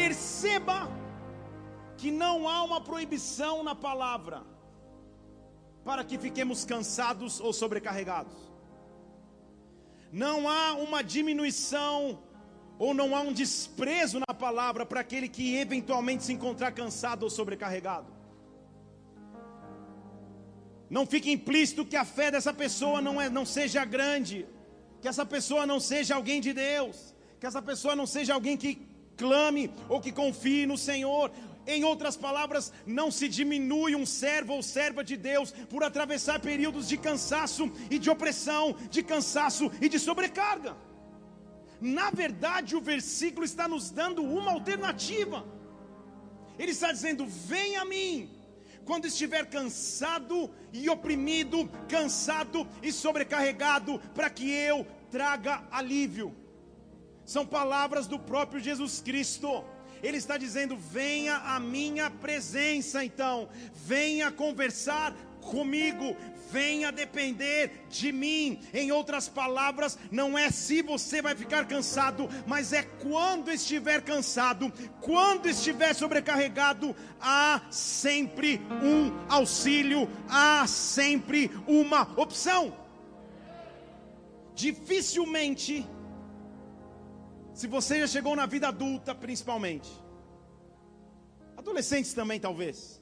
Perceba que não há uma proibição na palavra para que fiquemos cansados ou sobrecarregados. Não há uma diminuição ou não há um desprezo na palavra para aquele que eventualmente se encontrar cansado ou sobrecarregado. Não fique implícito que a fé dessa pessoa não, é, não seja grande, que essa pessoa não seja alguém de Deus, que essa pessoa não seja alguém que clame ou que confie no Senhor. Em outras palavras, não se diminui um servo ou serva de Deus por atravessar períodos de cansaço e de opressão, de cansaço e de sobrecarga. Na verdade, o versículo está nos dando uma alternativa. Ele está dizendo: Vem a mim, quando estiver cansado e oprimido, cansado e sobrecarregado, para que eu traga alívio. São palavras do próprio Jesus Cristo. Ele está dizendo: venha à minha presença, então, venha conversar comigo, venha depender de mim. Em outras palavras, não é se você vai ficar cansado, mas é quando estiver cansado, quando estiver sobrecarregado, há sempre um auxílio, há sempre uma opção. Dificilmente, se você já chegou na vida adulta, principalmente, adolescentes também talvez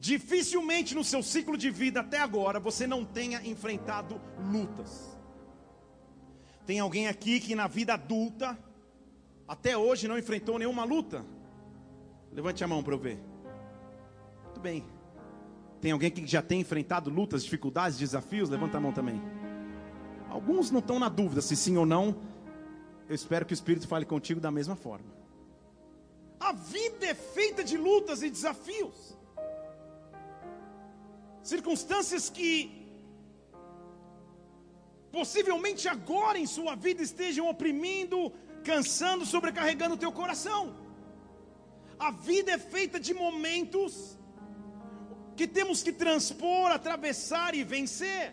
Dificilmente no seu ciclo de vida até agora você não tenha enfrentado lutas. Tem alguém aqui que na vida adulta até hoje não enfrentou nenhuma luta? Levante a mão para eu ver. Muito bem. Tem alguém que já tem enfrentado lutas, dificuldades, desafios? Levanta a mão também. Alguns não estão na dúvida se sim ou não. Eu espero que o Espírito fale contigo da mesma forma. A vida é feita de lutas e desafios circunstâncias que possivelmente agora em sua vida estejam oprimindo, cansando, sobrecarregando o teu coração. A vida é feita de momentos que temos que transpor, atravessar e vencer.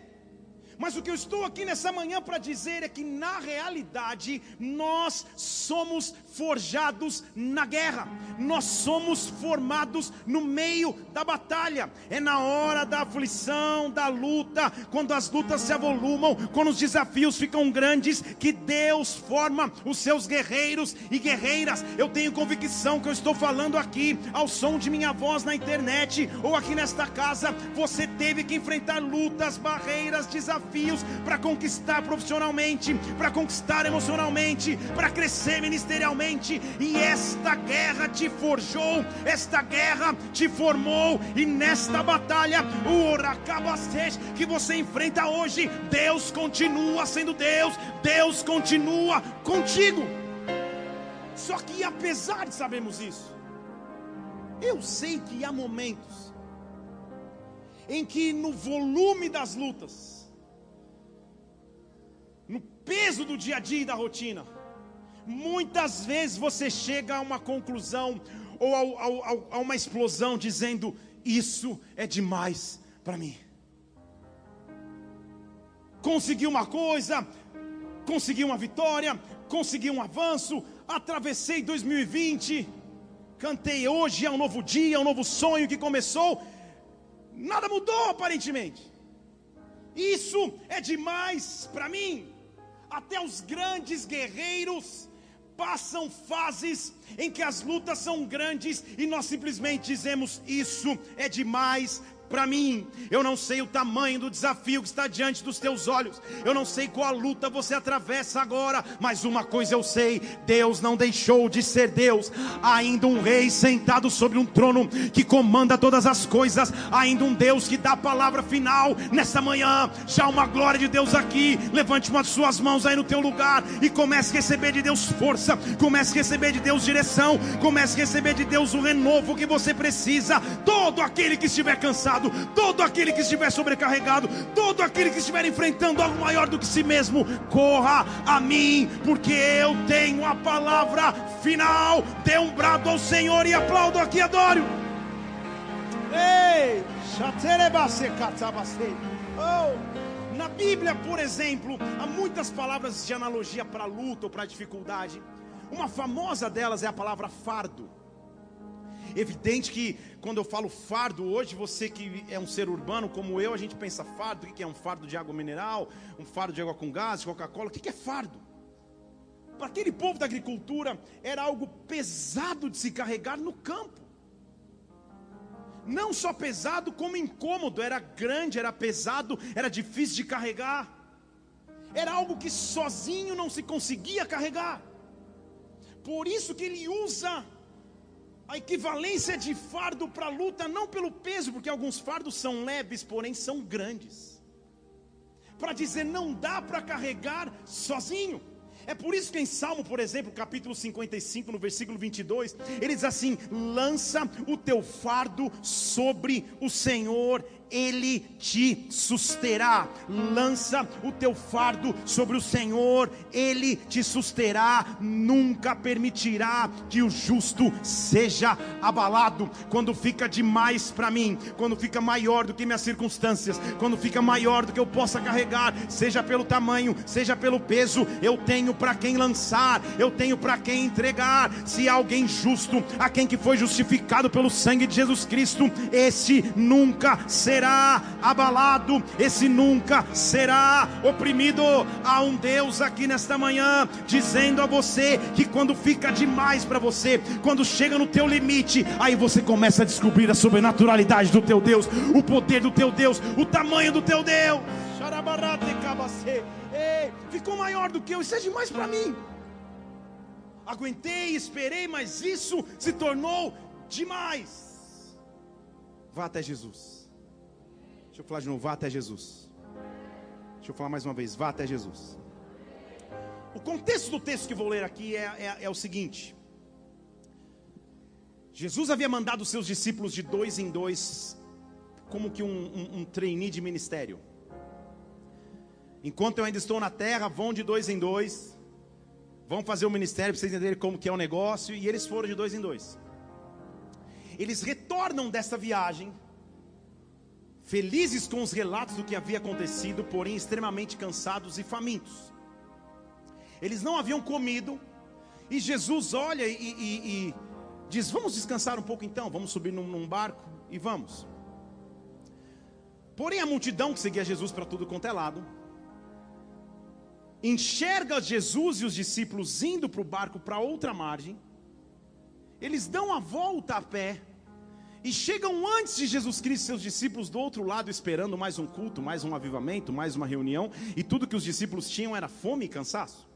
Mas o que eu estou aqui nessa manhã para dizer é que, na realidade, nós somos forjados na guerra, nós somos formados no meio da batalha. É na hora da aflição, da luta, quando as lutas se avolumam, quando os desafios ficam grandes, que Deus forma os seus guerreiros e guerreiras. Eu tenho convicção que eu estou falando aqui, ao som de minha voz na internet ou aqui nesta casa. Você teve que enfrentar lutas, barreiras, desafios desafios para conquistar profissionalmente, para conquistar emocionalmente, para crescer ministerialmente. E esta guerra te forjou, esta guerra te formou, e nesta batalha, o Oracabastej que você enfrenta hoje, Deus continua sendo Deus, Deus continua contigo. Só que apesar de sabermos isso, eu sei que há momentos em que no volume das lutas, peso do dia a dia e da rotina. Muitas vezes você chega a uma conclusão ou a, a uma explosão dizendo: Isso é demais para mim. Consegui uma coisa, consegui uma vitória, consegui um avanço, atravessei 2020, cantei hoje é um novo dia, é um novo sonho que começou. Nada mudou aparentemente. Isso é demais para mim. Até os grandes guerreiros passam fases em que as lutas são grandes e nós simplesmente dizemos: Isso é demais para mim. Eu não sei o tamanho do desafio que está diante dos teus olhos. Eu não sei qual luta você atravessa agora, mas uma coisa eu sei: Deus não deixou de ser Deus. Ainda um rei sentado sobre um trono que comanda todas as coisas, ainda um Deus que dá a palavra final nessa manhã. Já uma glória de Deus aqui. Levante uma de suas mãos aí no teu lugar e comece a receber de Deus força, comece a receber de Deus direção, comece a receber de Deus o renovo que você precisa. Todo aquele que estiver cansado cansado, todo aquele que estiver sobrecarregado, todo aquele que estiver enfrentando algo maior do que si mesmo, corra a mim, porque eu tenho a palavra final. Dê um brado ao Senhor e aplaudo aqui, adoro. Ei, oh, na Bíblia, por exemplo, há muitas palavras de analogia para luta ou para dificuldade. Uma famosa delas é a palavra fardo. Evidente que quando eu falo fardo hoje, você que é um ser urbano como eu, a gente pensa fardo, o que é um fardo de água mineral, um fardo de água com gás, Coca-Cola, o que é fardo? Para aquele povo da agricultura era algo pesado de se carregar no campo. Não só pesado, como incômodo, era grande, era pesado, era difícil de carregar. Era algo que sozinho não se conseguia carregar. Por isso que ele usa a equivalência de fardo para luta, não pelo peso, porque alguns fardos são leves, porém são grandes. Para dizer, não dá para carregar sozinho. É por isso que em Salmo, por exemplo, capítulo 55, no versículo 22, ele diz assim: lança o teu fardo sobre o Senhor ele te susterá. Lança o teu fardo sobre o Senhor, Ele te susterá. Nunca permitirá que o justo seja abalado. Quando fica demais para mim, quando fica maior do que minhas circunstâncias, quando fica maior do que eu possa carregar, seja pelo tamanho, seja pelo peso, eu tenho para quem lançar, eu tenho para quem entregar. Se alguém justo, a quem que foi justificado pelo sangue de Jesus Cristo, esse nunca será será abalado, esse nunca será oprimido. Há um Deus aqui nesta manhã dizendo a você que quando fica demais para você, quando chega no teu limite, aí você começa a descobrir a sobrenaturalidade do teu Deus, o poder do teu Deus, o tamanho do teu Deus. Ficou maior do que eu, isso é demais para mim. Aguentei, esperei, mas isso se tornou demais. Vá até Jesus. Deixa eu falar de novo, vá até Jesus. Deixa eu falar mais uma vez, vá até Jesus. O contexto do texto que vou ler aqui é, é, é o seguinte: Jesus havia mandado seus discípulos de dois em dois, como que um, um, um trainee de ministério. Enquanto eu ainda estou na terra, vão de dois em dois, vão fazer o ministério para vocês entenderem como que é o negócio, e eles foram de dois em dois. Eles retornam dessa viagem felizes com os relatos do que havia acontecido, porém extremamente cansados e famintos. Eles não haviam comido, e Jesus olha e, e, e diz: Vamos descansar um pouco então, vamos subir num, num barco e vamos. Porém, a multidão que seguia Jesus para tudo quanto é lado, enxerga Jesus e os discípulos indo para o barco para outra margem, eles dão a volta a pé, e chegam antes de Jesus Cristo, seus discípulos do outro lado, esperando mais um culto, mais um avivamento, mais uma reunião, e tudo que os discípulos tinham era fome e cansaço.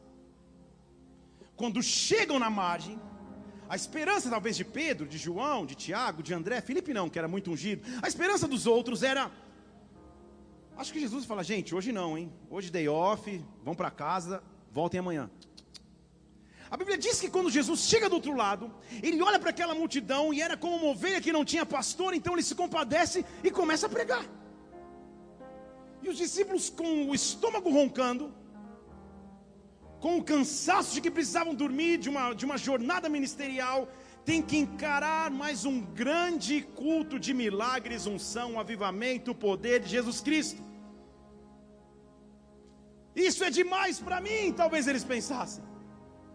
Quando chegam na margem, a esperança talvez de Pedro, de João, de Tiago, de André, Felipe não, que era muito ungido, a esperança dos outros era. Acho que Jesus fala, gente, hoje não, hein? Hoje day off, vão para casa, voltem amanhã. A Bíblia diz que quando Jesus chega do outro lado, ele olha para aquela multidão e era como uma ovelha que não tinha pastor, então ele se compadece e começa a pregar. E os discípulos, com o estômago roncando, com o cansaço de que precisavam dormir de uma, de uma jornada ministerial, tem que encarar mais um grande culto de milagres, unção, avivamento, poder de Jesus Cristo. Isso é demais para mim, talvez eles pensassem.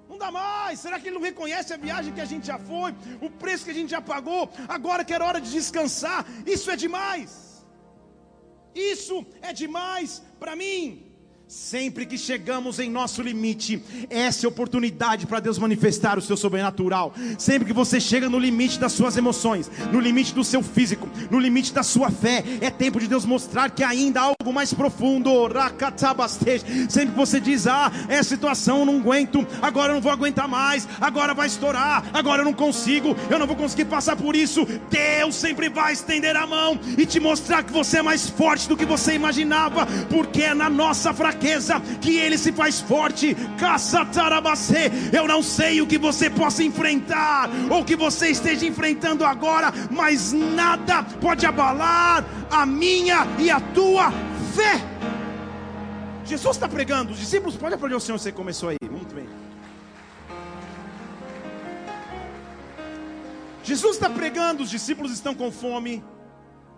Não dá mais. Será que ele não reconhece a viagem que a gente já foi, o preço que a gente já pagou? Agora que era hora de descansar, isso é demais. Isso é demais para mim. Sempre que chegamos em nosso limite, essa é oportunidade para Deus manifestar o seu sobrenatural. Sempre que você chega no limite das suas emoções, no limite do seu físico, no limite da sua fé, é tempo de Deus mostrar que ainda há algo mais profundo. Sempre que você diz: Ah, é situação, eu não aguento, agora eu não vou aguentar mais, agora vai estourar, agora eu não consigo, eu não vou conseguir passar por isso. Deus sempre vai estender a mão e te mostrar que você é mais forte do que você imaginava, porque é na nossa fraqueza fraqueza que ele se faz forte. Caçatarabacê. Eu não sei o que você possa enfrentar ou que você esteja enfrentando agora, mas nada pode abalar a minha e a tua fé. Jesus está pregando, os discípulos, pode aplaudir o Senhor, você começou aí, muito bem. Jesus está pregando, os discípulos estão com fome,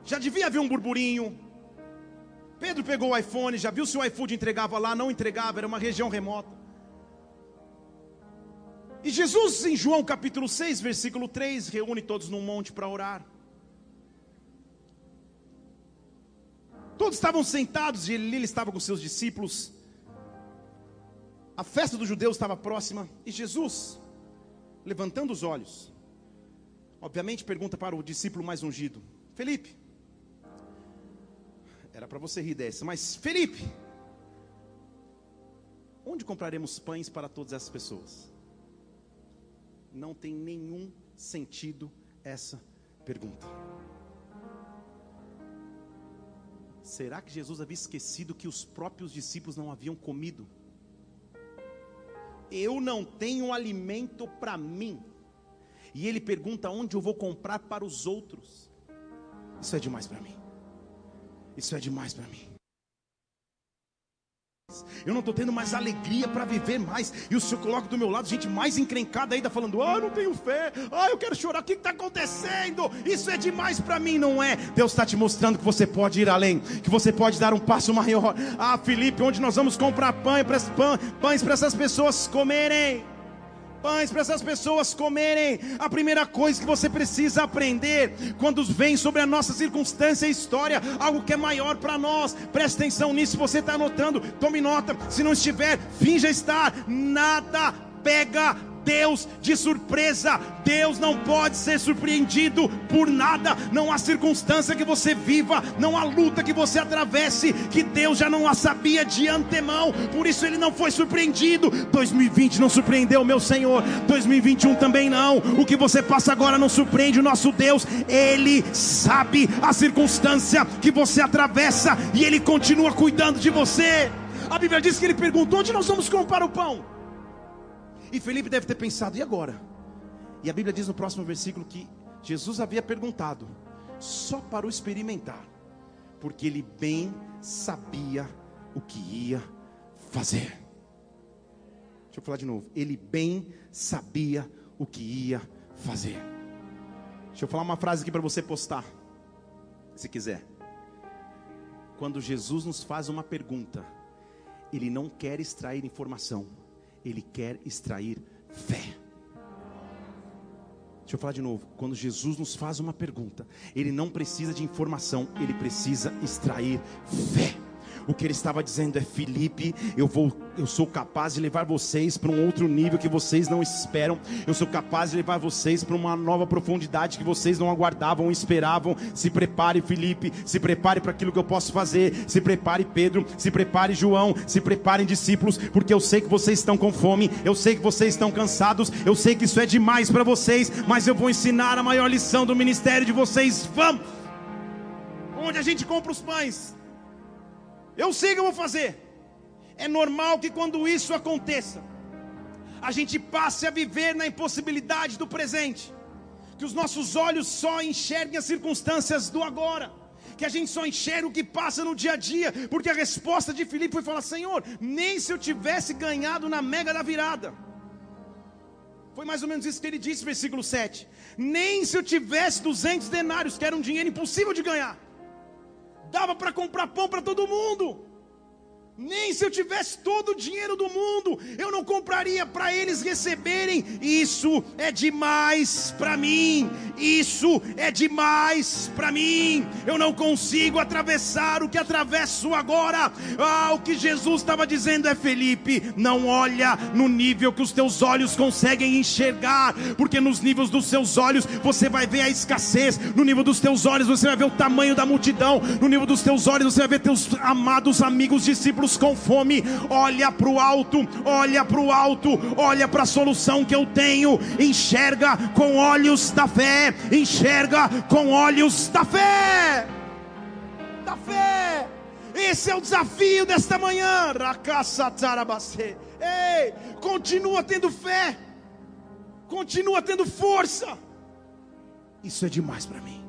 já devia haver um burburinho, Pedro pegou o iPhone, já viu se o iFood entregava lá, não entregava, era uma região remota. E Jesus, em João capítulo 6, versículo 3, reúne todos num monte para orar. Todos estavam sentados e ele estava com seus discípulos. A festa dos judeus estava próxima e Jesus, levantando os olhos, obviamente pergunta para o discípulo mais ungido: Felipe, era para você rir dessa, mas Felipe, onde compraremos pães para todas essas pessoas? Não tem nenhum sentido essa pergunta. Será que Jesus havia esquecido que os próprios discípulos não haviam comido? Eu não tenho alimento para mim. E ele pergunta onde eu vou comprar para os outros. Isso é demais para mim. Isso é demais para mim. Eu não estou tendo mais alegria para viver mais. E o Senhor coloca do meu lado gente mais encrencada ainda, falando: Ah, eu não tenho fé. Ah, eu quero chorar. O que está acontecendo? Isso é demais para mim, não é? Deus está te mostrando que você pode ir além, que você pode dar um passo maior. Ah, Felipe, onde nós vamos comprar pães para essas pessoas comerem? Pães para essas pessoas comerem. A primeira coisa que você precisa aprender quando vem sobre a nossa circunstância e história, algo que é maior para nós. Preste atenção nisso. Se você está anotando, tome nota. Se não estiver, finja estar. Nada pega Deus de surpresa. Deus não pode ser surpreendido por nada. Não há circunstância que você viva, não há luta que você atravesse que Deus já não a sabia de antemão. Por isso ele não foi surpreendido. 2020 não surpreendeu meu Senhor. 2021 também não. O que você passa agora não surpreende o nosso Deus. Ele sabe a circunstância que você atravessa e ele continua cuidando de você. A Bíblia diz que ele perguntou: onde nós vamos comprar o pão? E Felipe deve ter pensado: e agora? E a Bíblia diz no próximo versículo que Jesus havia perguntado, só para o experimentar, porque ele bem sabia o que ia fazer. Deixa eu falar de novo. Ele bem sabia o que ia fazer. Deixa eu falar uma frase aqui para você postar, se quiser. Quando Jesus nos faz uma pergunta, Ele não quer extrair informação ele quer extrair fé. Deixa eu falar de novo. Quando Jesus nos faz uma pergunta, Ele não precisa de informação, Ele precisa extrair fé. O que ele estava dizendo é: Felipe, eu vou, eu sou capaz de levar vocês para um outro nível que vocês não esperam. Eu sou capaz de levar vocês para uma nova profundidade que vocês não aguardavam, esperavam. Se prepare, Felipe. Se prepare para aquilo que eu posso fazer. Se prepare, Pedro. Se prepare, João. Se preparem, discípulos, porque eu sei que vocês estão com fome. Eu sei que vocês estão cansados. Eu sei que isso é demais para vocês. Mas eu vou ensinar a maior lição do ministério de vocês. Vamos! Onde a gente compra os pães? Eu sei que eu vou fazer. É normal que quando isso aconteça, a gente passe a viver na impossibilidade do presente, que os nossos olhos só enxerguem as circunstâncias do agora, que a gente só enxerga o que passa no dia a dia, porque a resposta de Filipe foi falar: Senhor, nem se eu tivesse ganhado na mega da virada. Foi mais ou menos isso que ele disse, versículo 7. Nem se eu tivesse 200 denários, que era um dinheiro impossível de ganhar dava para comprar pão para todo mundo. Nem se eu tivesse todo o dinheiro do mundo, eu não compraria para eles receberem. Isso é demais para mim. Isso é demais para mim. Eu não consigo atravessar o que atravesso agora. Ah, o que Jesus estava dizendo é: Felipe, não olha no nível que os teus olhos conseguem enxergar, porque nos níveis dos seus olhos você vai ver a escassez. No nível dos teus olhos você vai ver o tamanho da multidão. No nível dos teus olhos você vai ver teus amados amigos discípulos com fome, olha para o alto, olha para o alto, olha para a solução que eu tenho, enxerga com olhos da fé, enxerga com olhos da fé, da fé. Esse é o desafio desta manhã. Ei, continua tendo fé, continua tendo força. Isso é demais para mim.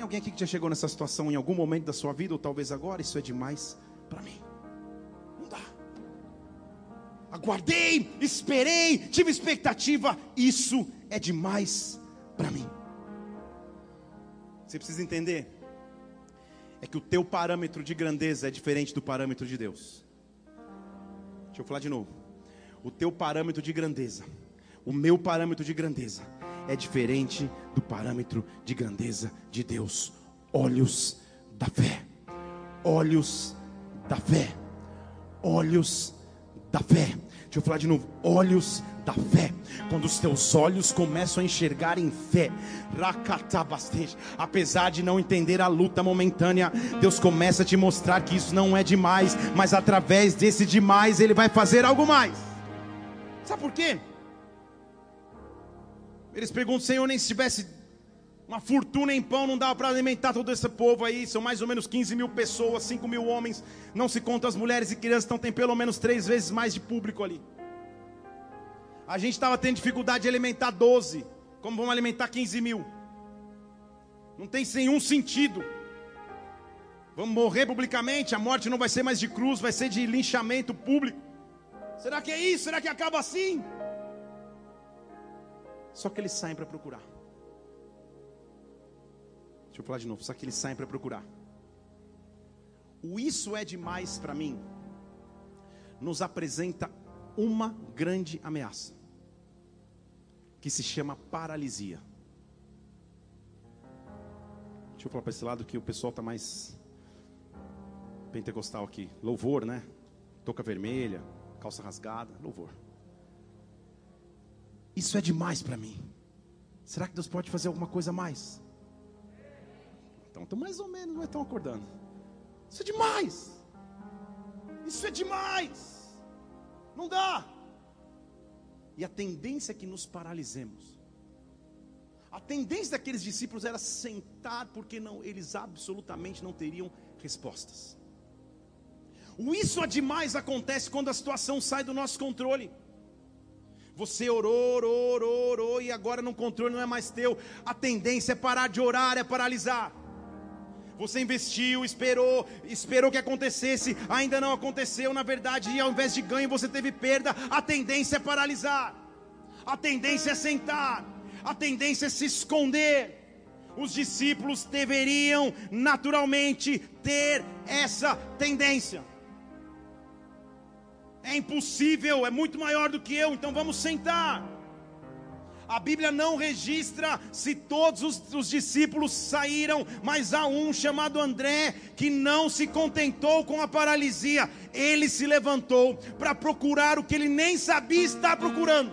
Tem alguém aqui que já chegou nessa situação em algum momento da sua vida, ou talvez agora? Isso é demais para mim. Não dá. Aguardei, esperei, tive expectativa. Isso é demais para mim. Você precisa entender é que o teu parâmetro de grandeza é diferente do parâmetro de Deus. Deixa eu falar de novo. o teu parâmetro de grandeza, o meu parâmetro de grandeza, é diferente do parâmetro de grandeza de Deus. Olhos da fé, olhos da fé, olhos da fé. Deixa eu falar de novo: olhos da fé. Quando os teus olhos começam a enxergar em fé, apesar de não entender a luta momentânea, Deus começa a te mostrar que isso não é demais, mas através desse demais Ele vai fazer algo mais. Sabe por quê? Eles perguntam, Senhor, nem se tivesse uma fortuna em pão, não dava para alimentar todo esse povo aí. São mais ou menos 15 mil pessoas, 5 mil homens. Não se conta as mulheres e crianças, então tem pelo menos três vezes mais de público ali. A gente estava tendo dificuldade de alimentar 12. Como vamos alimentar 15 mil? Não tem nenhum sentido. Vamos morrer publicamente, a morte não vai ser mais de cruz, vai ser de linchamento público. Será que é isso? Será que acaba assim? Só que eles saem para procurar. Deixa eu falar de novo. Só que eles saem para procurar. O isso é demais para mim. Nos apresenta uma grande ameaça. Que se chama paralisia. Deixa eu falar para esse lado que o pessoal está mais pentecostal aqui. Louvor, né? Toca vermelha, calça rasgada, louvor. Isso é demais para mim. Será que Deus pode fazer alguma coisa a mais? Então, então mais ou menos não estão acordando. Isso é demais. Isso é demais. Não dá. E a tendência é que nos paralisemos. A tendência daqueles discípulos era sentar porque não, eles absolutamente não teriam respostas. O isso é demais acontece quando a situação sai do nosso controle. Você orou, orou, orou, orou e agora no controle não é mais teu. A tendência é parar de orar, é paralisar. Você investiu, esperou, esperou que acontecesse, ainda não aconteceu. Na verdade, ao invés de ganho, você teve perda. A tendência é paralisar, a tendência é sentar, a tendência é se esconder. Os discípulos deveriam naturalmente ter essa tendência. É impossível, é muito maior do que eu, então vamos sentar. A Bíblia não registra se todos os, os, discípulos saíram, mas há um chamado André que não se contentou com a paralisia. Ele se levantou para procurar o que ele nem sabia estar procurando.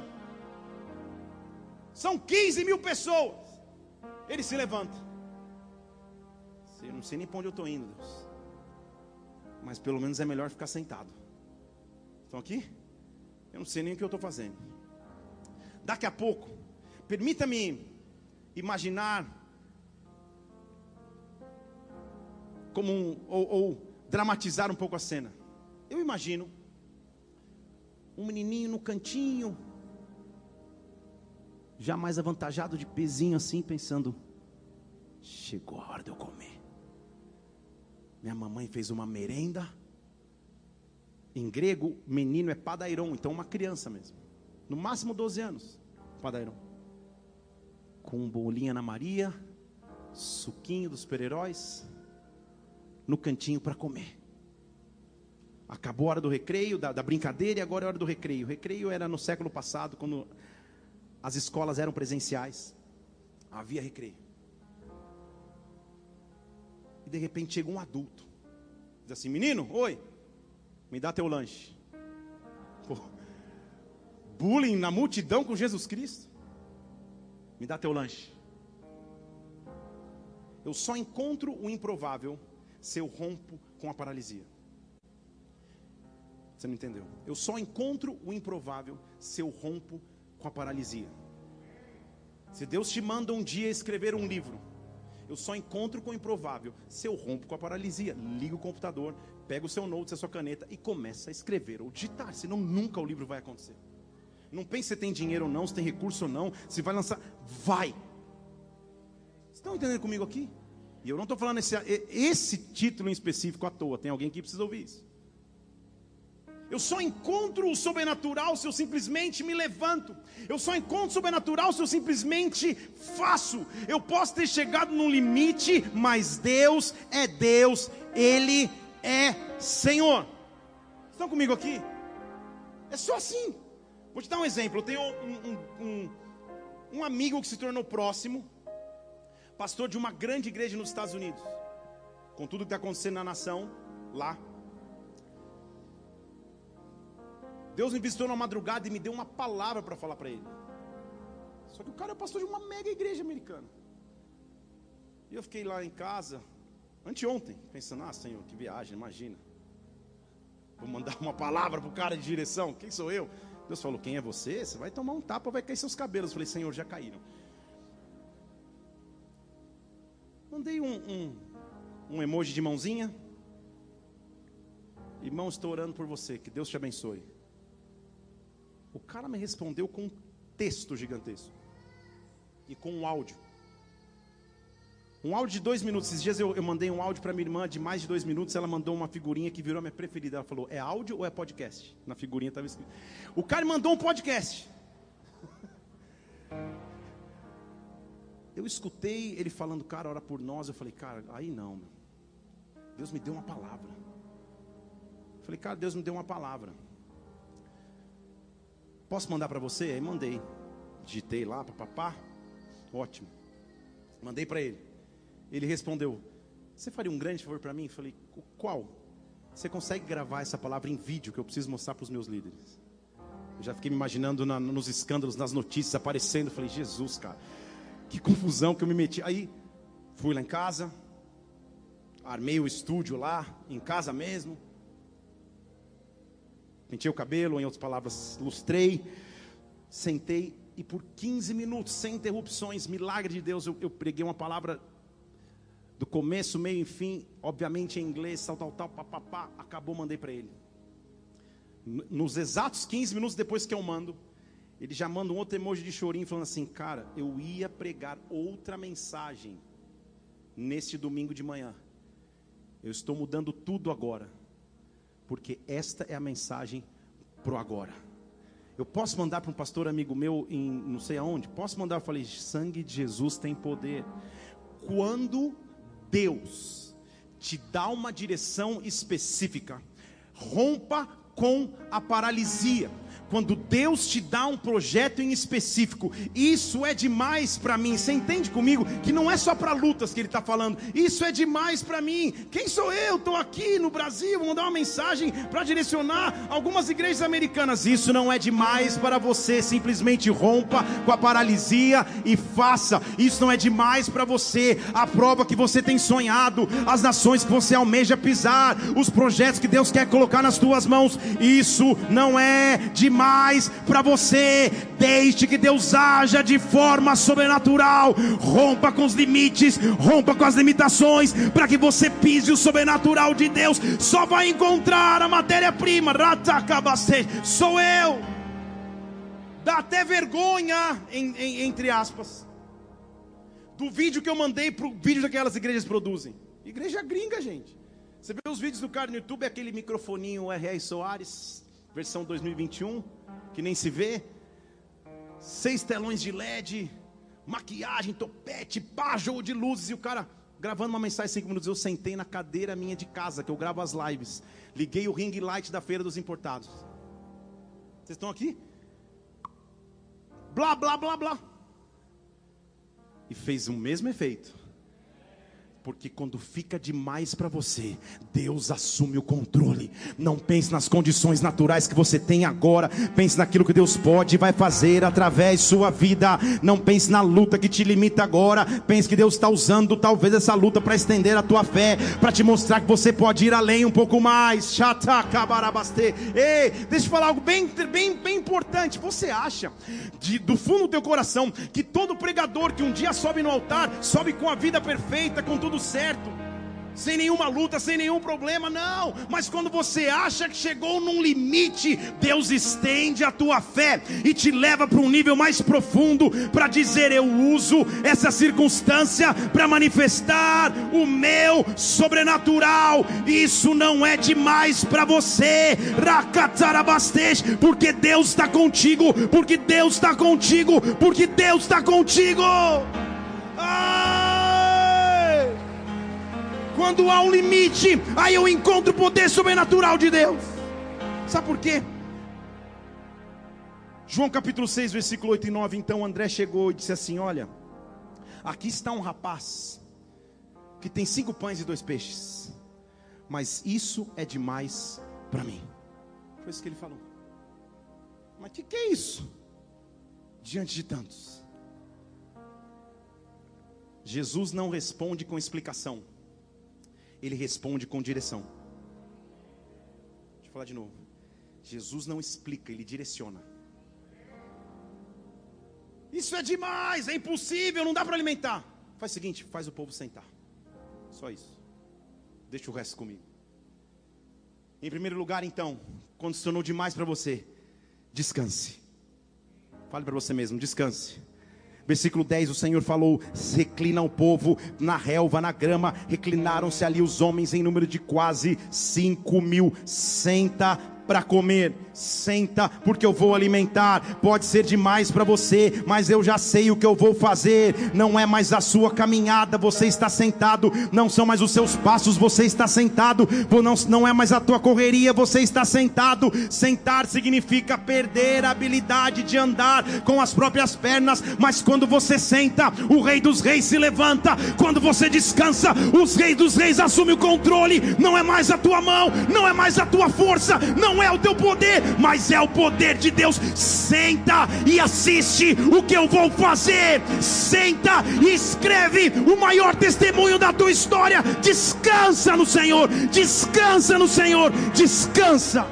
São 15 mil pessoas. Ele se levanta. Eu não sei nem para onde eu estou indo, Deus. Mas pelo menos é melhor ficar sentado. Estão aqui? Eu não sei nem o que eu estou fazendo. Daqui a pouco, permita-me imaginar como um, ou, ou dramatizar um pouco a cena. Eu imagino um menininho no cantinho, já mais avantajado de pezinho assim, pensando: chegou a hora de eu comer. Minha mamãe fez uma merenda em grego, menino é padairon, então uma criança mesmo. No máximo 12 anos, padairon. Com bolinha na Maria, suquinho dos super-heróis, no cantinho para comer. Acabou a hora do recreio, da, da, brincadeira, e agora é a hora do recreio. O recreio era no século passado, quando as escolas eram presenciais. Havia recreio. E de repente chega um adulto. Diz assim: Menino, oi. Me dá teu lanche. Pô, bullying na multidão com Jesus Cristo. Me dá teu lanche. Eu só encontro o improvável se eu rompo com a paralisia. Você não entendeu? Eu só encontro o improvável se eu rompo com a paralisia. Se Deus te manda um dia escrever um livro, eu só encontro com o improvável se eu rompo com a paralisia. Liga o computador, pega o seu note, a sua caneta e começa a escrever ou digitar, senão nunca o livro vai acontecer. Não pense se tem dinheiro ou não, se tem recurso ou não, se vai lançar, vai. Estão entendendo comigo aqui? E eu não estou falando esse, esse título em específico à toa, tem alguém que precisa ouvir isso. Eu só encontro o sobrenatural se eu simplesmente me levanto. Eu só encontro o sobrenatural se eu simplesmente faço. Eu posso ter chegado no limite, mas Deus é Deus, Ele é Senhor. Estão comigo aqui? É só assim. Vou te dar um exemplo. Eu tenho um, um, um, um amigo que se tornou próximo, pastor de uma grande igreja nos Estados Unidos, com tudo que está acontecendo na nação lá. Deus me visitou na madrugada e me deu uma palavra para falar para ele. Só que o cara é pastor de uma mega igreja americana. E eu fiquei lá em casa, anteontem, pensando: ah, Senhor, que viagem, imagina. Vou mandar uma palavra para o cara de direção. Quem sou eu? Deus falou: Quem é você? Você vai tomar um tapa, vai cair seus cabelos. Eu falei: Senhor, já caíram. Mandei um, um, um emoji de mãozinha. Irmão, estou orando por você. Que Deus te abençoe. O cara me respondeu com um texto gigantesco e com um áudio. Um áudio de dois minutos. Esses dias eu, eu mandei um áudio para minha irmã de mais de dois minutos. Ela mandou uma figurinha que virou minha preferida. Ela falou: É áudio ou é podcast? Na figurinha estava escrito. O cara mandou um podcast. Eu escutei ele falando, cara, ora por nós. Eu falei, cara, aí não. Meu. Deus me deu uma palavra. Eu falei, cara, Deus me deu uma palavra. Posso mandar para você? Aí mandei. Digitei lá, papapá. Ótimo. Mandei para ele. Ele respondeu: Você faria um grande favor para mim? Eu falei: Qual? Você consegue gravar essa palavra em vídeo que eu preciso mostrar para os meus líderes? Eu já fiquei me imaginando na, nos escândalos, nas notícias aparecendo. Eu falei: Jesus, cara, que confusão que eu me meti. Aí fui lá em casa, armei o estúdio lá, em casa mesmo. Pentei o cabelo, em outras palavras, lustrei, sentei e por 15 minutos, sem interrupções, milagre de Deus, eu, eu preguei uma palavra do começo, meio e fim, obviamente em inglês, tal, tal, tal, papapá, acabou, mandei para ele. Nos exatos 15 minutos depois que eu mando, ele já manda um outro emoji de chorinho falando assim: Cara, eu ia pregar outra mensagem neste domingo de manhã. Eu estou mudando tudo agora, porque esta é a mensagem pro agora. Eu posso mandar para um pastor amigo meu em não sei aonde? Posso mandar? Eu falei: Sangue de Jesus tem poder. Quando Deus te dá uma direção específica, rompa com a paralisia quando Deus te dá um projeto em específico, isso é demais para mim. Você entende comigo que não é só para lutas que Ele está falando. Isso é demais para mim. Quem sou eu? Estou aqui no Brasil, vou mandar uma mensagem para direcionar algumas igrejas americanas. Isso não é demais para você. Simplesmente rompa com a paralisia e faça. Isso não é demais para você. A prova que você tem sonhado, as nações que você almeja pisar, os projetos que Deus quer colocar nas tuas mãos. Isso não é demais mais para você. Deixe que Deus haja de forma sobrenatural. Rompa com os limites, rompa com as limitações, para que você pise o sobrenatural de Deus. Só vai encontrar a matéria-prima. Sou eu. Dá até vergonha, em, em, entre aspas, do vídeo que eu mandei para o vídeo que aquelas igrejas produzem. Igreja gringa, gente. Você vê os vídeos do cara no YouTube, aquele microfoninho R.R. Soares, versão 2021, que nem se vê. Seis telões de LED, maquiagem, topete, pá, jogo de luzes. E o cara gravando uma mensagem cinco minutos. Eu sentei na cadeira minha de casa, que eu gravo as lives. Liguei o ring light da feira dos importados. Vocês estão aqui? Blá, blá, blá, blá. E fez o mesmo efeito. Porque quando fica demais para você, Deus assume o controle. Não pense nas condições naturais que você tem agora. Pense naquilo que Deus pode e vai fazer através sua vida. Não pense na luta que te limita agora. Pense que Deus está usando talvez essa luta para estender a tua fé, para te mostrar que você pode ir além um pouco mais. Ei, deixa eu falar algo bem, bem, bem importante. Você acha de, do fundo do teu coração que todo pregador que um dia sobe no altar sobe com a vida perfeita, com tudo tudo certo, sem nenhuma luta, sem nenhum problema, não. Mas quando você acha que chegou num limite, Deus estende a tua fé e te leva para um nível mais profundo para dizer: Eu uso essa circunstância para manifestar o meu sobrenatural. Isso não é demais para você, porque Deus está contigo, porque Deus está contigo, porque Deus está contigo. Ah! Quando há um limite, aí eu encontro o poder sobrenatural de Deus. Sabe por quê? João capítulo 6, versículo 8 e 9. Então André chegou e disse assim: Olha, aqui está um rapaz que tem cinco pães e dois peixes, mas isso é demais para mim. Foi isso que ele falou. Mas o que, que é isso? Diante de tantos. Jesus não responde com explicação, ele responde com direção. Deixa eu falar de novo. Jesus não explica, ele direciona. Isso é demais, é impossível, não dá para alimentar. Faz o seguinte, faz o povo sentar. Só isso. Deixa o resto comigo. Em primeiro lugar, então, quando se tornou demais para você, descanse. Fale para você mesmo, descanse. Versículo 10, o Senhor falou: reclina o povo na relva, na grama, reclinaram-se ali os homens em número de quase cinco mil. Senta para comer. Senta, porque eu vou alimentar. Pode ser demais para você, mas eu já sei o que eu vou fazer. Não é mais a sua caminhada, você está sentado. Não são mais os seus passos, você está sentado. Não, não é mais a tua correria, você está sentado. Sentar significa perder a habilidade de andar com as próprias pernas. Mas quando você senta, o Rei dos Reis se levanta. Quando você descansa, os Reis dos Reis assumem o controle. Não é mais a tua mão, não é mais a tua força, não é o teu poder, mas é o poder de Deus. Senta e assiste o que eu vou fazer. Senta e escreve o maior testemunho da tua história. Descansa no Senhor, descansa no Senhor, descansa.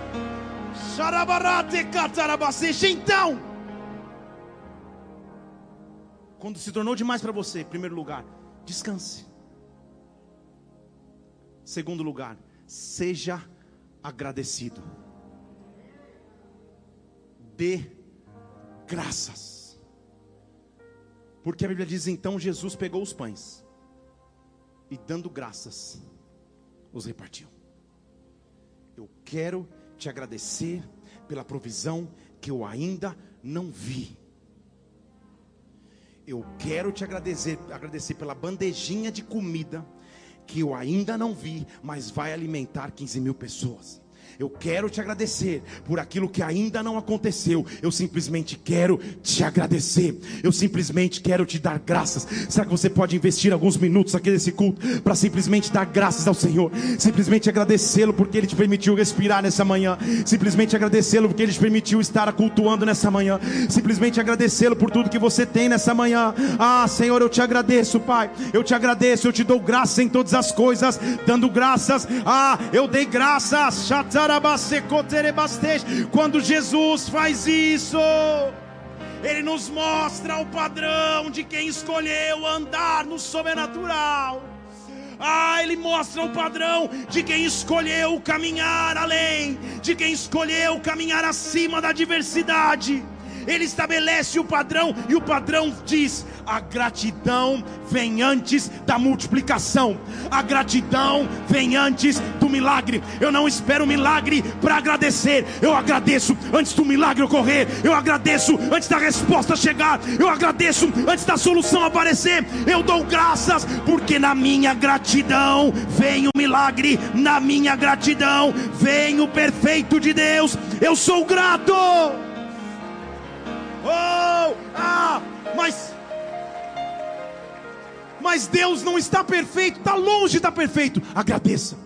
Então, quando se tornou demais para você, em primeiro lugar, descanse. Segundo lugar, seja agradecido dê graças. Porque a Bíblia diz então Jesus pegou os pães e dando graças os repartiu. Eu quero te agradecer pela provisão que eu ainda não vi. Eu quero te agradecer, agradecer pela bandejinha de comida que eu ainda não vi, mas vai alimentar 15 mil pessoas. Eu quero te agradecer por aquilo que ainda não aconteceu. Eu simplesmente quero te agradecer. Eu simplesmente quero te dar graças. Será que você pode investir alguns minutos aqui nesse culto para simplesmente dar graças ao Senhor? Simplesmente agradecê-lo porque Ele te permitiu respirar nessa manhã. Simplesmente agradecê-lo porque Ele te permitiu estar cultuando nessa manhã. Simplesmente agradecê-lo por tudo que você tem nessa manhã. Ah, Senhor, eu te agradeço, Pai. Eu te agradeço. Eu te dou graças em todas as coisas. Dando graças. Ah, eu dei graças. Chata quando Jesus faz isso, Ele nos mostra o padrão de quem escolheu andar no sobrenatural. Ah, Ele mostra o padrão de quem escolheu caminhar além, de quem escolheu caminhar acima da diversidade. Ele estabelece o padrão e o padrão diz: a gratidão vem antes da multiplicação, a gratidão vem antes do milagre. Eu não espero milagre para agradecer, eu agradeço antes do milagre ocorrer, eu agradeço antes da resposta chegar, eu agradeço antes da solução aparecer. Eu dou graças porque na minha gratidão vem o milagre, na minha gratidão vem o perfeito de Deus. Eu sou grato. Oh, ah, mas mas Deus não está perfeito, está longe de estar perfeito. Agradeça.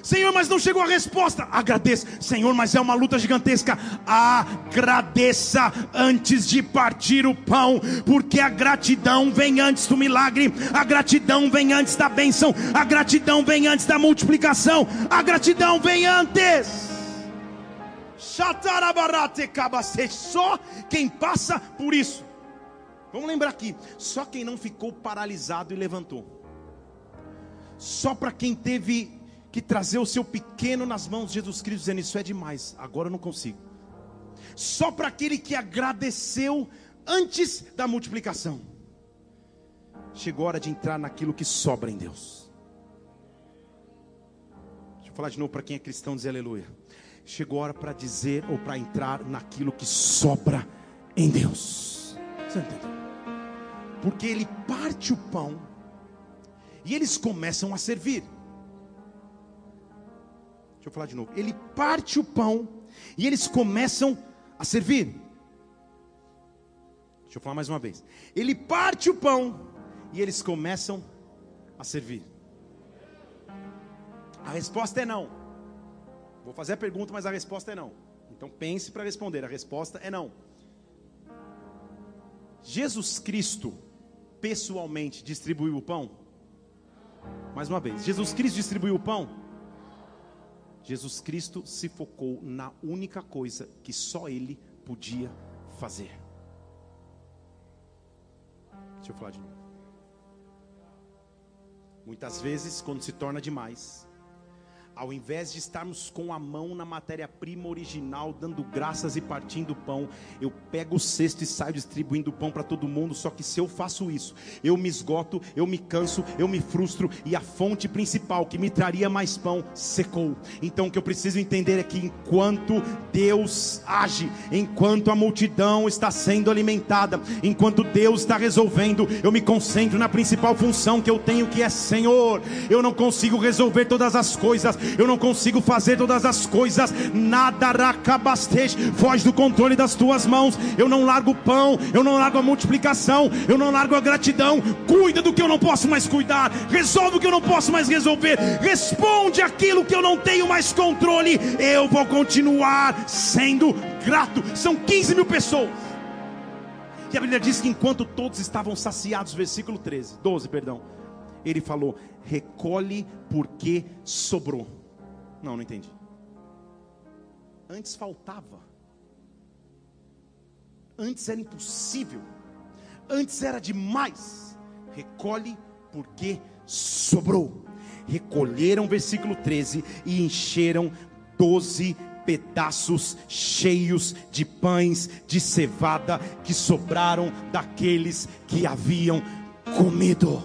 Senhor, mas não chegou a resposta. Agradeça. Senhor, mas é uma luta gigantesca. Agradeça antes de partir o pão, porque a gratidão vem antes do milagre, a gratidão vem antes da bênção, a gratidão vem antes da multiplicação, a gratidão vem antes. Só quem passa por isso. Vamos lembrar aqui: só quem não ficou paralisado e levantou. Só para quem teve que trazer o seu pequeno nas mãos de Jesus Cristo, dizendo: Isso é demais, agora eu não consigo. Só para aquele que agradeceu antes da multiplicação. Chegou a hora de entrar naquilo que sobra em Deus. Deixa eu falar de novo para quem é cristão dizer aleluia. Chegou a hora para dizer ou para entrar naquilo que sobra em Deus. Você entendeu? Porque ele parte o pão e eles começam a servir. Deixa eu falar de novo. Ele parte o pão e eles começam a servir. Deixa eu falar mais uma vez. Ele parte o pão e eles começam a servir. A resposta é não. Vou fazer a pergunta, mas a resposta é não. Então pense para responder. A resposta é não. Jesus Cristo pessoalmente distribuiu o pão? Mais uma vez, Jesus Cristo distribuiu o pão? Jesus Cristo se focou na única coisa que só Ele podia fazer. Deixa eu falar de novo. Muitas vezes, quando se torna demais, ao invés de estarmos com a mão na matéria-prima original, dando graças e partindo pão, eu pego o cesto e saio distribuindo pão para todo mundo. Só que se eu faço isso, eu me esgoto, eu me canso, eu me frustro e a fonte principal que me traria mais pão secou. Então o que eu preciso entender é que enquanto Deus age, enquanto a multidão está sendo alimentada, enquanto Deus está resolvendo, eu me concentro na principal função que eu tenho, que é Senhor. Eu não consigo resolver todas as coisas eu não consigo fazer todas as coisas, nada racabastej, foge do controle das tuas mãos. Eu não largo o pão, eu não largo a multiplicação, eu não largo a gratidão. Cuida do que eu não posso mais cuidar, resolve o que eu não posso mais resolver, responde aquilo que eu não tenho mais controle. Eu vou continuar sendo grato. São 15 mil pessoas. E a Bíblia diz que enquanto todos estavam saciados, versículo 13, 12, perdão, ele falou: recolhe porque sobrou. Não, não entendi. Antes faltava. Antes era impossível. Antes era demais. Recolhe porque sobrou. Recolheram, versículo 13, e encheram doze pedaços cheios de pães de cevada que sobraram daqueles que haviam comido.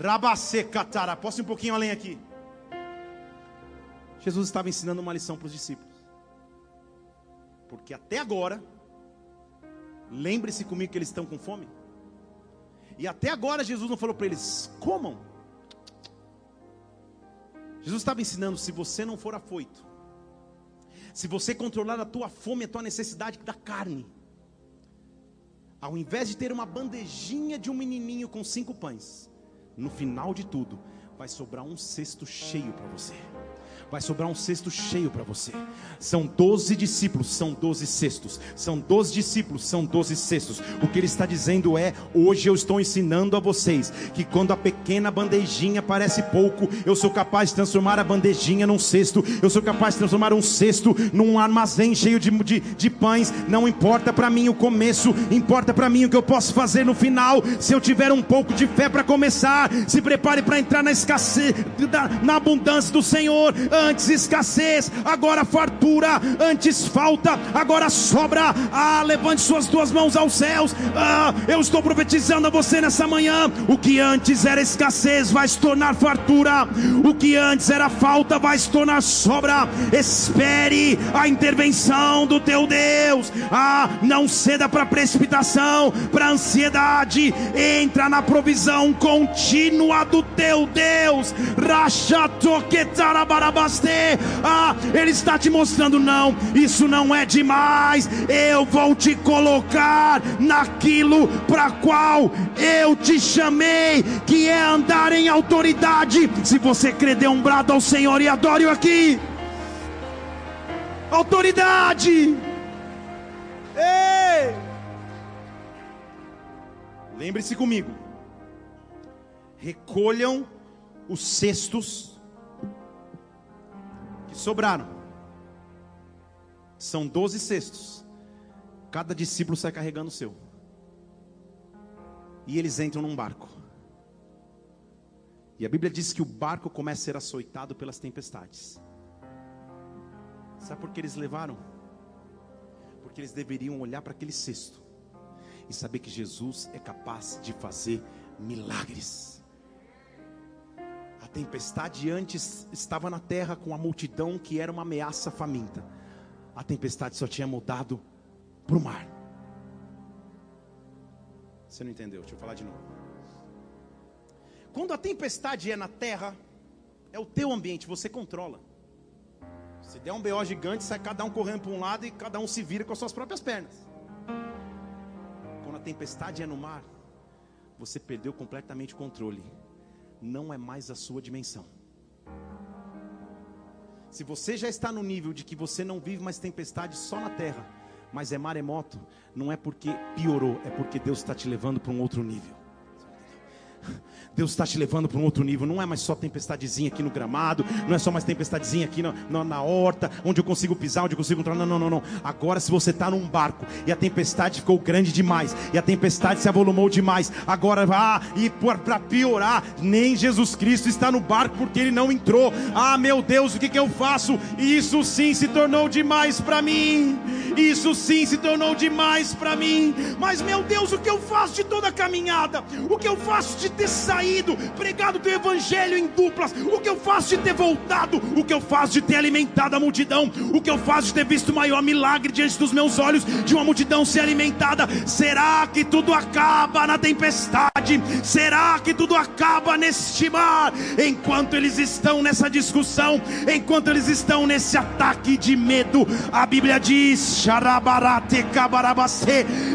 Rabacecatara, posso ir um pouquinho além aqui. Jesus estava ensinando uma lição para os discípulos. Porque até agora, lembre-se comigo que eles estão com fome. E até agora Jesus não falou para eles: comam. Jesus estava ensinando: se você não for afoito, se você controlar a tua fome, a tua necessidade da carne, ao invés de ter uma bandejinha de um menininho com cinco pães, no final de tudo, vai sobrar um cesto cheio para você vai sobrar um cesto cheio para você. São doze discípulos, são doze cestos. São doze discípulos, são doze cestos. O que ele está dizendo é: hoje eu estou ensinando a vocês que quando a pequena bandejinha parece pouco, eu sou capaz de transformar a bandejinha num cesto. Eu sou capaz de transformar um cesto num armazém cheio de, de, de pães. Não importa para mim o começo, importa para mim o que eu posso fazer no final. Se eu tiver um pouco de fé para começar, se prepare para entrar na escassez, na abundância do Senhor antes escassez, agora fartura, antes falta, agora sobra. Ah, levante suas duas mãos aos céus. Ah, eu estou profetizando a você nessa manhã: o que antes era escassez vai se tornar fartura, o que antes era falta vai se tornar sobra. Espere a intervenção do teu Deus. Ah, não ceda para precipitação, para ansiedade. Entra na provisão contínua do teu Deus. Racha toquetarabarabas ah, Ele está te mostrando: não, isso não é demais. Eu vou te colocar naquilo para qual eu te chamei, que é andar em autoridade. Se você crer, dê um brado ao Senhor e adore-o aqui. Autoridade. Ei! Lembre-se comigo. Recolham os cestos sobraram. São doze cestos. Cada discípulo sai carregando o seu. E eles entram num barco. E a Bíblia diz que o barco começa a ser açoitado pelas tempestades. Sabe por que eles levaram? Porque eles deveriam olhar para aquele cesto e saber que Jesus é capaz de fazer milagres tempestade antes estava na terra com a multidão que era uma ameaça faminta. A tempestade só tinha mudado para o mar. Você não entendeu? Deixa eu falar de novo. Quando a tempestade é na terra, é o teu ambiente, você controla. Se der um BO gigante, sai cada um correndo para um lado e cada um se vira com as suas próprias pernas. Quando a tempestade é no mar, você perdeu completamente o controle. Não é mais a sua dimensão. Se você já está no nível de que você não vive mais tempestade só na terra, mas é maremoto, não é porque piorou, é porque Deus está te levando para um outro nível. Deus está te levando para um outro nível. Não é mais só tempestadezinha aqui no gramado, não é só mais tempestadezinha aqui na, na, na horta, onde eu consigo pisar, onde eu consigo entrar. Não, não, não, não. Agora, se você está num barco e a tempestade ficou grande demais, e a tempestade se avolumou demais, agora, ah, e para piorar, nem Jesus Cristo está no barco porque ele não entrou. Ah, meu Deus, o que, que eu faço? Isso sim se tornou demais para mim. Isso sim se tornou demais para mim. Mas, meu Deus, o que eu faço de toda a caminhada? O que eu faço de ter saído, pregado o teu evangelho em duplas, o que eu faço de ter voltado, o que eu faço de ter alimentado a multidão, o que eu faço de ter visto o maior milagre diante dos meus olhos de uma multidão ser alimentada. Será que tudo acaba na tempestade? Será que tudo acaba neste mar? Enquanto eles estão nessa discussão, enquanto eles estão nesse ataque de medo, a Bíblia diz,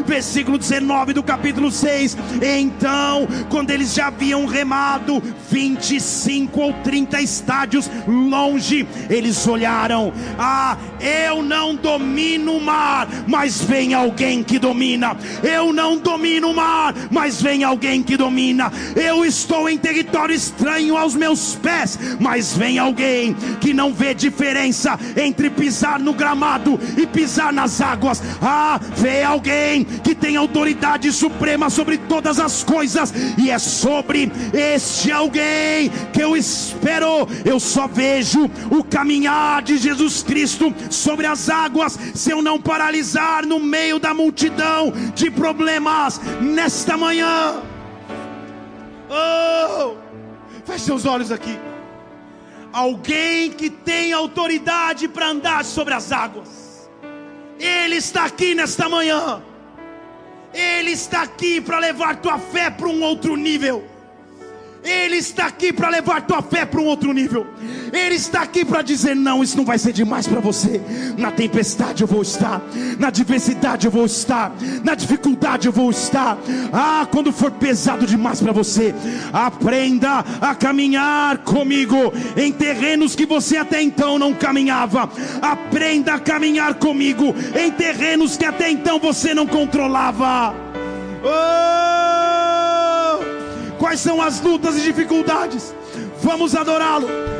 versículo 19 do capítulo 6. Então, quando eles já haviam remado 25 ou 30 estádios longe, eles olharam: Ah, eu não domino o mar, mas vem alguém que domina. Eu não domino o mar, mas vem alguém que domina. Eu estou em território estranho aos meus pés, mas vem alguém que não vê diferença entre pisar no gramado e pisar nas águas. Ah, vê alguém que tem autoridade suprema sobre todas as coisas e é sobre este alguém que eu espero. Eu só vejo o caminhar de Jesus Cristo sobre as águas, se eu não paralisar no meio da multidão de problemas nesta manhã. Oh, feche seus olhos aqui. Alguém que tem autoridade para andar sobre as águas. Ele está aqui nesta manhã. Ele está aqui para levar tua fé para um outro nível. Ele está aqui para levar tua fé para um outro nível. Ele está aqui para dizer: não, isso não vai ser demais para você. Na tempestade eu vou estar, na diversidade eu vou estar, na dificuldade eu vou estar. Ah, quando for pesado demais para você, aprenda a caminhar comigo em terrenos que você até então não caminhava. Aprenda a caminhar comigo em terrenos que até então você não controlava. Oh! Quais são as lutas e dificuldades? Vamos adorá-lo.